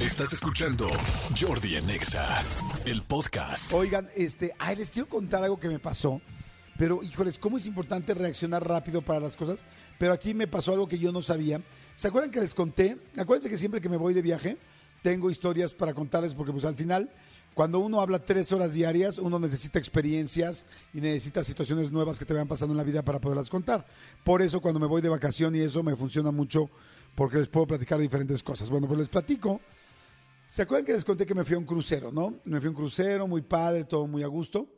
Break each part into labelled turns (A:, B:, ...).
A: Estás escuchando Jordi en Exa, el podcast.
B: Oigan, este, ay, les quiero contar algo que me pasó. Pero, híjoles, cómo es importante reaccionar rápido para las cosas. Pero aquí me pasó algo que yo no sabía. ¿Se acuerdan que les conté? Acuérdense que siempre que me voy de viaje, tengo historias para contarles, porque pues al final, cuando uno habla tres horas diarias, uno necesita experiencias y necesita situaciones nuevas que te vayan pasando en la vida para poderlas contar. Por eso cuando me voy de vacación y eso me funciona mucho, porque les puedo platicar diferentes cosas. Bueno, pues les platico. ¿Se acuerdan que les conté que me fui a un crucero, no? Me fui a un crucero, muy padre, todo muy a gusto.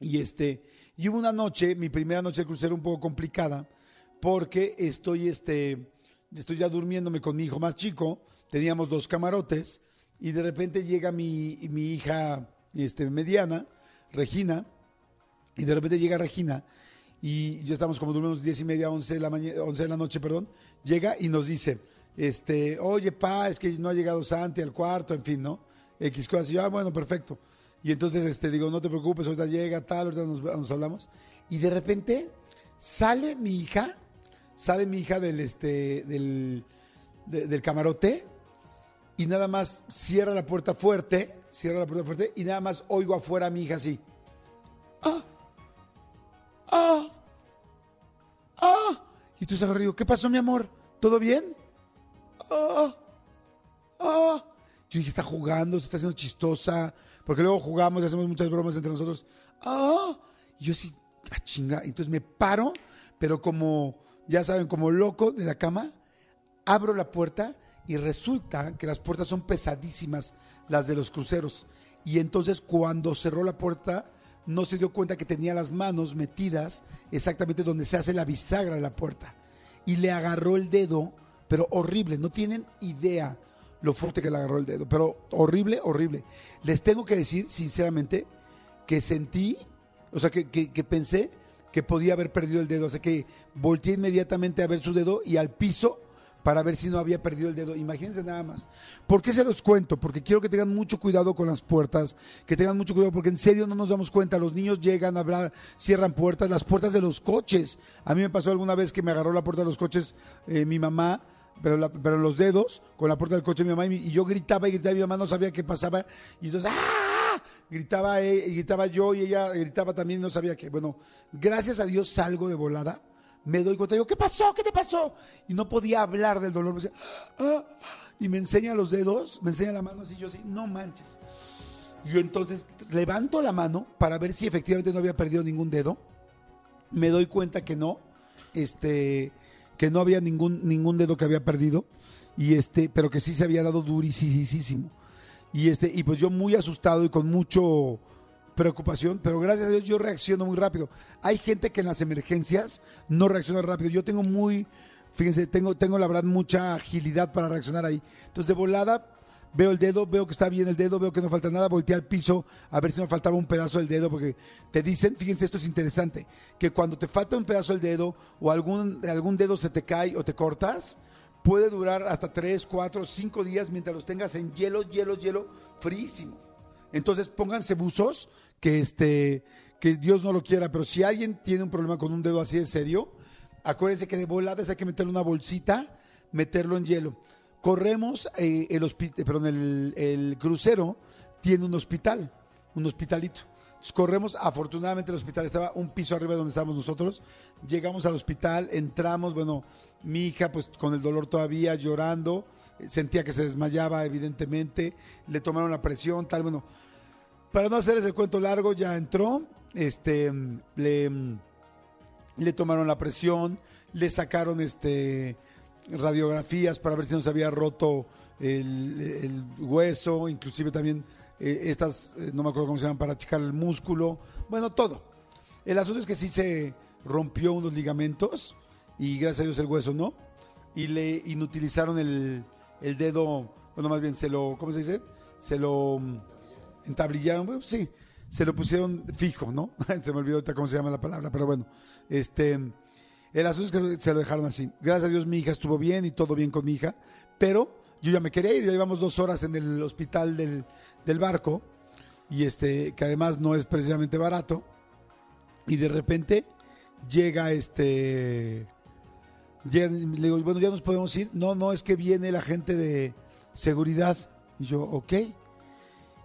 B: Y este, y hubo una noche, mi primera noche de crucero un poco complicada, porque estoy, este, estoy ya durmiéndome con mi hijo más chico, teníamos dos camarotes, y de repente llega mi, mi hija este, mediana, Regina, y de repente llega Regina, y ya estamos como durmiendo diez y media, once de la, mañana, once de la noche, perdón, llega y nos dice, este, oye, pa, es que no ha llegado Santi al cuarto, en fin, ¿no? X cosas, y yo, ah, bueno, perfecto. Y entonces este, digo, no te preocupes, ahorita llega, tal, ahorita nos, hablamos. Y de repente sale mi hija, sale mi hija del, este, del, de- del camarote y nada más cierra la puerta fuerte, cierra la puerta fuerte y nada más oigo afuera a mi hija así. ¡Ah! ¡Ah! ¡Ah! Y tú sabes, digo, ¿qué pasó, mi amor? ¿Todo bien? ¡Ah! ¡Ah! Yo dije, está jugando, se está haciendo chistosa, porque luego jugamos y hacemos muchas bromas entre nosotros. ¡Ah! Y yo sí, ¡ah, chinga! Entonces me paro, pero como, ya saben, como loco de la cama, abro la puerta y resulta que las puertas son pesadísimas, las de los cruceros. Y entonces cuando cerró la puerta, no se dio cuenta que tenía las manos metidas exactamente donde se hace la bisagra de la puerta. Y le agarró el dedo, pero horrible, no tienen idea lo fuerte que le agarró el dedo, pero horrible, horrible. Les tengo que decir, sinceramente, que sentí, o sea, que, que- pensé que podía haber perdido el dedo. O que volteé inmediatamente a ver su dedo y al piso para ver si no había perdido el dedo. Imagínense nada más. ¿Por qué se los cuento? Porque quiero que tengan mucho cuidado con las puertas, que tengan mucho cuidado, porque en serio no nos damos cuenta. Los niños llegan, hablar, cierran puertas, las puertas de los coches. A mí me pasó alguna vez que me agarró la puerta de los coches eh, mi mamá. Pero, la- pero los dedos con la puerta del coche de mi mamá y, y yo gritaba y gritaba y mi mamá no sabía qué pasaba y entonces ¡ah! gritaba eh, gritaba yo y ella gritaba también no sabía qué. Bueno, gracias a Dios salgo de volada, me doy cuenta, digo, ¿qué pasó? ¿Qué te pasó? Y no podía hablar del dolor. Me decía, "Ah", y me enseña los dedos, me enseña la mano así, yo así, no manches. Yo entonces levanto la mano para ver si efectivamente no había perdido ningún dedo. Me doy cuenta que no, este, que no había ningún, ningún dedo que había perdido, y este, pero que sí se había dado durísimo. Y este, y pues yo muy asustado y con mucho preocupación, pero gracias a Dios yo reacciono muy rápido. Hay gente que en las emergencias no reacciona rápido. Yo tengo muy, fíjense, tengo, tengo la verdad mucha agilidad para reaccionar ahí. Entonces de volada veo el dedo, veo que está bien el dedo, veo que no falta nada, volteé al piso a ver si me faltaba un pedazo del dedo, porque te dicen, fíjense, esto es interesante, que cuando te falta un pedazo del dedo o algún, algún dedo se te cae o te cortas, puede durar hasta 3, 4, 5 días mientras los tengas en hielo, hielo, hielo, fríísimo. Entonces pónganse buzos que este que Dios no lo quiera, pero si alguien tiene un problema con un dedo así de serio, acuérdense que de voladas hay que meterle una bolsita, meterlo en hielo. Corremos, eh, el, eh, perdón, el, el crucero tiene un hospital, un hospitalito. Corremos, afortunadamente el hospital estaba un piso arriba de donde estábamos nosotros. Llegamos al hospital, entramos, bueno, mi hija pues con el dolor todavía llorando, eh, sentía que se desmayaba evidentemente, le tomaron la presión, tal, bueno. Para no hacerles el cuento largo, ya entró, este, le, le tomaron la presión, le sacaron este radiografías para ver si no se había roto el, hueso, inclusive también eh, estas, eh, no me acuerdo cómo se llaman, para achicar el músculo, bueno, todo. El asunto es que sí se rompió unos ligamentos y gracias a Dios el hueso no, y le inutilizaron el, el dedo, bueno, más bien se lo, ¿cómo se dice? Se lo mm, entablillaron, bueno, sí, se lo pusieron fijo, ¿no? se me olvidó ahorita cómo se llama la palabra, pero bueno, este, el asunto es que se lo dejaron así. Gracias a Dios mi hija estuvo bien y todo bien con mi hija, pero yo ya me quería ir, ya llevamos dos horas en el hospital del, del barco, y este, que además no es precisamente barato, y de repente llega este, llega- le digo, bueno, ya nos podemos ir, no, no, es que viene la gente de seguridad, Y yo, ok.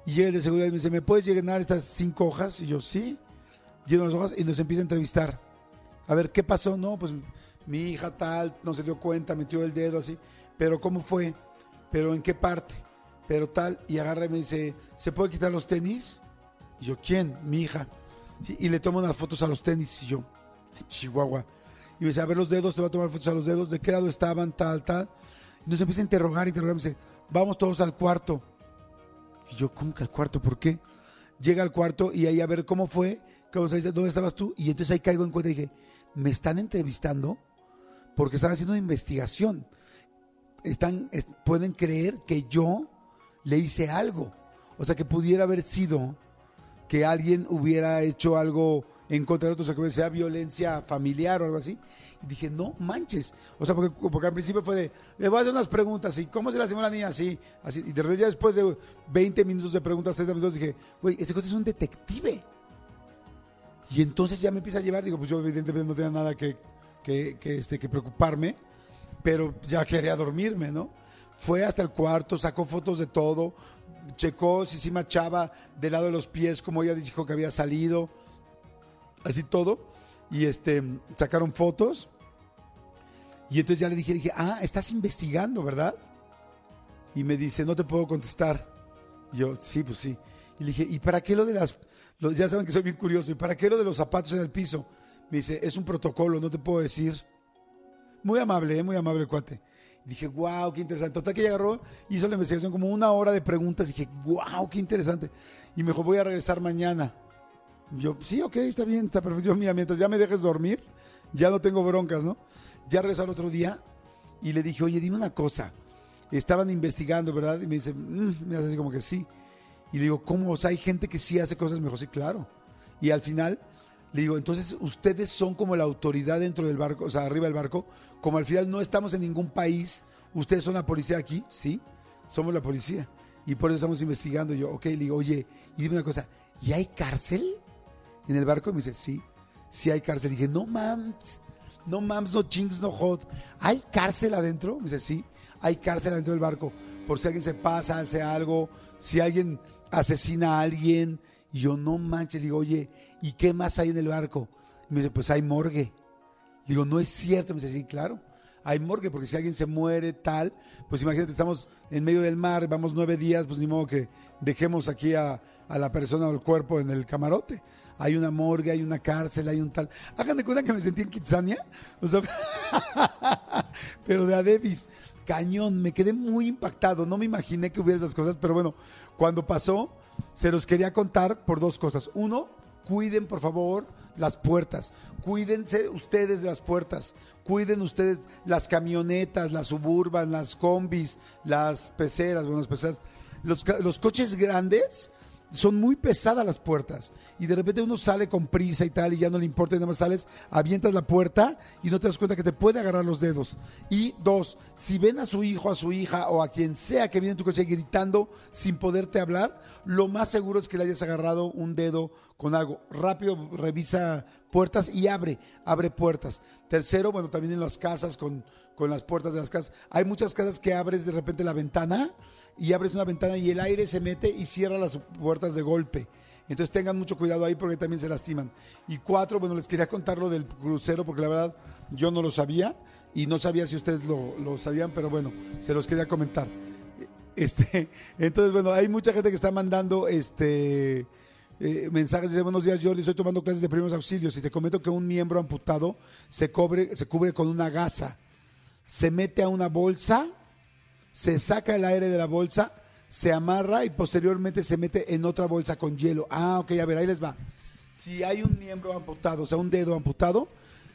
B: Y llega el de seguridad y me dice, ¿me puedes llenar estas cinco hojas? Y yo, sí. Lleno las hojas y nos empieza a entrevistar. A ver, ¿qué pasó? No, pues mi hija tal, no se dio cuenta, metió el dedo así. Pero ¿cómo fue? ¿Pero en qué parte? Pero tal. Y agarra y me dice, ¿se puede quitar los tenis? Y yo, ¿quién? Mi hija. Y le tomo unas fotos a los tenis. Y yo, Chihuahua. Y me dice, a ver los dedos, te voy a tomar fotos a los dedos, de qué lado estaban, tal, tal. Y nos empieza a interrogar, interrogar. Me dice, vamos todos al cuarto. Y yo, ¿cómo que al cuarto? ¿Por qué? Llega al cuarto y ahí a ver cómo fue, cómo se dice, ¿dónde estabas tú? Y entonces ahí caigo en cuenta y dije, ¿me están entrevistando? Porque están haciendo una investigación. Están, es- pueden creer que yo le hice algo. O sea, que pudiera haber sido que alguien hubiera hecho algo en contra de otro, o sea, que violencia familiar o algo así. Y dije, no manches. O sea, porque, porque al principio fue de, le voy a hacer unas preguntas, ¿y cómo se la la niña? Así, así. Y de repente ya después de 20 minutos de preguntas, 30 minutos, dije, güey, este cosa es un detective. Y entonces ya me empieza a llevar, digo, pues yo evidentemente no tenía nada que, que, que, este, que preocuparme, pero ya quería dormirme, ¿no? Fue hasta el cuarto, sacó fotos de todo, checó si sí machaba del lado de los pies, como ella dijo que había salido, así todo, y este, sacaron fotos, y entonces ya le dije, dije, ah, estás investigando, ¿verdad? Y me dice, no te puedo contestar. Y yo, sí, pues sí. Y le dije, ¿y para qué lo de las, ya saben que soy bien curioso, ¿y para qué lo de los zapatos en el piso? Me dice, es un protocolo, no te puedo decir. Muy amable, ¿eh? muy amable el cuate. Dije, wow, qué interesante. Total que ella agarró, hizo la investigación como una hora de preguntas. Dije, wow, qué interesante. Y me dijo, voy a regresar mañana. Y yo, sí, ok, está bien, está perfecto. Yo, mira, mientras ya me dejes dormir, ya no tengo broncas, ¿no? Ya regresó al otro día y le dije, oye, dime una cosa. Estaban investigando, ¿verdad? Y me dice, "Mm", me hace así como que sí. Y le digo, ¿cómo? O sea, hay gente que sí hace cosas mejor. Sí, claro. Y al final le digo, entonces ustedes son como la autoridad dentro del barco, o sea, arriba del barco. Como al final no estamos en ningún país, ustedes son la policía aquí, sí, somos la policía. Y por eso estamos investigando. Yo, ok, le digo, oye, y dime una cosa, ¿y hay cárcel en el barco? Y me dice, sí, sí hay cárcel. Dije, no mams, no mams, no chings, no hot. ¿Hay cárcel adentro? Me dice, sí, hay cárcel adentro del barco. Por si alguien se pasa, hace algo, si alguien asesina a alguien. Y yo, no manches, le digo, oye, ¿y qué más hay en el barco? Y me dice, pues hay morgue. Digo, no es cierto. Me dice, sí, claro. Hay morgue, porque si alguien se muere, tal, pues imagínate, estamos en medio del mar, vamos nueve días, pues ni modo que dejemos aquí a, a la persona o el cuerpo en el camarote. Hay una morgue, hay una cárcel, hay un tal. Hagan de cuenta que me sentí en Kitsania. O sea, pero de Adebis. Cañón, me quedé muy impactado. No me imaginé que hubiera esas cosas, pero bueno, cuando pasó, se los quería contar por dos cosas. Uno, cuiden por favor las puertas. Cuídense ustedes de las puertas. Cuiden ustedes las camionetas, las suburban, las combis, las peceras, bueno, peceras. Los, los coches grandes son muy pesadas las puertas. Y de repente uno sale con prisa y tal, y ya no le importa, y nada más sales, avientas la puerta y no te das cuenta que te puede agarrar los dedos. Y dos, si ven a su hijo, a su hija o a quien sea que viene en tu coche gritando sin poderte hablar, lo más seguro es que le hayas agarrado un dedo con algo. Rápido revisa puertas y abre, abre puertas. Tercero, bueno, también en las casas, con, con las puertas de las casas. Hay muchas casas que abres de repente la ventana y abres una ventana y el aire se mete y cierra las puertas de golpe. Entonces tengan mucho cuidado ahí porque también se lastiman. Y cuatro, bueno, les quería contar lo del crucero porque la verdad yo no lo sabía y no sabía si ustedes lo, lo sabían, pero bueno, se los quería comentar. Este, entonces, bueno, hay mucha gente que está mandando este eh, mensajes de buenos días, Jordi, estoy tomando clases de primeros auxilios y te comento que un miembro amputado se, cobre, se cubre con una gasa, se mete a una bolsa, se saca el aire de la bolsa, se amarra y posteriormente se mete en otra bolsa con hielo. Ah, ok, a ver, ahí les va. Si hay un miembro amputado, o sea, un dedo amputado,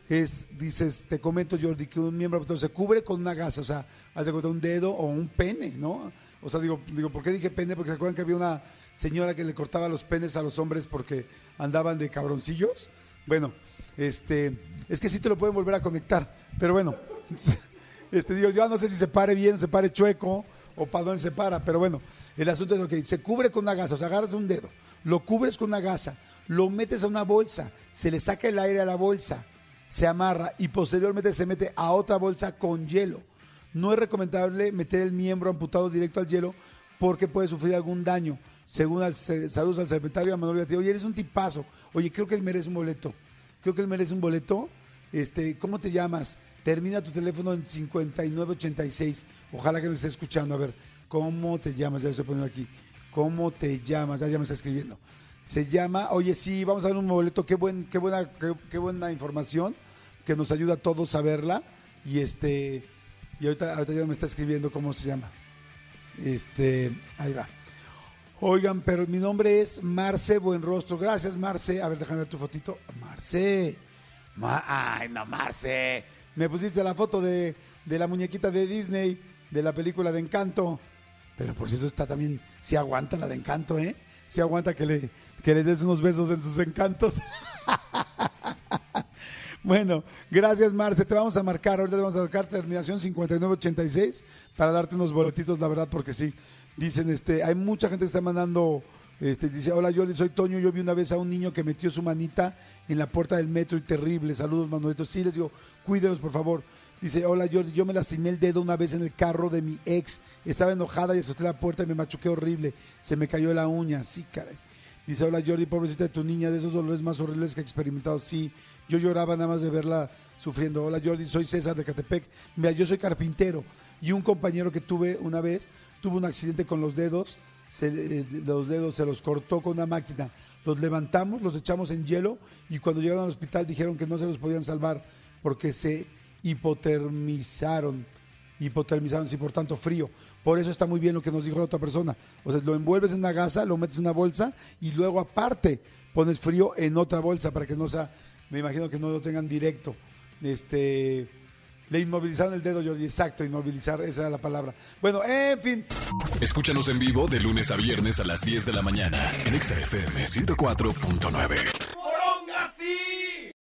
B: es, dices, te comento, Jordi, que un miembro se cubre con una gasa, o sea, hace cuenta un dedo o un pene, ¿no? O sea, digo, digo, ¿por qué dije pene? Porque se acuerdan que había una señora que le cortaba los penes a los hombres porque andaban de cabroncillos. Bueno, este, es que sí te lo pueden volver a conectar, pero bueno, este, digo, yo no sé si se pare bien, se pare chueco o para dónde se para, pero bueno, el asunto es que se cubre con una gasa, o sea, agarras un dedo, lo cubres con una gasa, lo metes a una bolsa, se le saca el aire a la bolsa, se amarra y posteriormente se mete a otra bolsa con hielo. No es recomendable meter el miembro amputado directo al hielo porque puede sufrir algún daño. Según al, saludos al secretario Manuel Gatilla. Oye, eres un tipazo. Oye, creo que él merece un boleto. Creo que él merece un boleto. Este, ¿Cómo te llamas? Termina tu teléfono en 5986. Ojalá que nos esté escuchando. A ver, ¿cómo te llamas? Ya lo estoy poniendo aquí. ¿Cómo te llamas? Ya, ya me está escribiendo. Se llama, oye, sí, vamos a dar un boleto. Qué, buen, qué, buena, qué, buena información que nos ayuda a todos a verla. Y este, y ahorita, ahorita ya me está escribiendo cómo se llama. Este, ahí va. Oigan, pero mi nombre es Marce Buenrostro. Gracias, Marce. A ver, déjame ver tu fotito. Marce. Ay, no, Marce. Me pusiste la foto de, la muñequita de Disney, de la película de Encanto. Pero por cierto está también, si aguanta la de Encanto, ¿eh? Si aguanta que le, que le des unos besos en sus encantos. bueno, gracias Marce. Te vamos a marcar, ahorita te vamos a marcar terminación 5986 para darte unos boletitos, la verdad, porque sí. Dicen, este, hay mucha gente que está mandando, este, dice, hola Jordi, soy Toño, yo vi una vez a un niño que metió su manita en la puerta del metro y terrible, saludos Manuelitos, sí les digo, cuídenos por favor. Dice, hola Jordi, yo me lastimé el dedo una vez en el carro de mi ex, estaba enojada y asusté la puerta y me machuqué horrible, se me cayó la uña, sí caray. Dice, hola Jordi, pobrecita de tu niña, de esos dolores más horribles que he experimentado, sí, yo lloraba nada más de verla sufriendo. Hola Jordi, soy César de Catepec, mira, yo soy carpintero y un compañero que tuve una vez tuvo un accidente con los dedos, se, los dedos se los cortó con una máquina. Los levantamos, los echamos en hielo y cuando llegaron al hospital dijeron que no se los podían salvar porque se hipotermizaron. Hipotermizaron, sí, por tanto frío. Por eso está muy bien lo que nos dijo la otra persona. O sea, lo envuelves en una gasa, lo metes en una bolsa y luego aparte pones frío en otra bolsa para que no sea, me imagino que no lo tengan directo. Este, le inmovilizaron el dedo, Jordi. Exacto, inmovilizar, esa era la palabra. Bueno, en fin.
A: Escúchanos en vivo de lunes a viernes a las 10 de la mañana en XFM 104.9.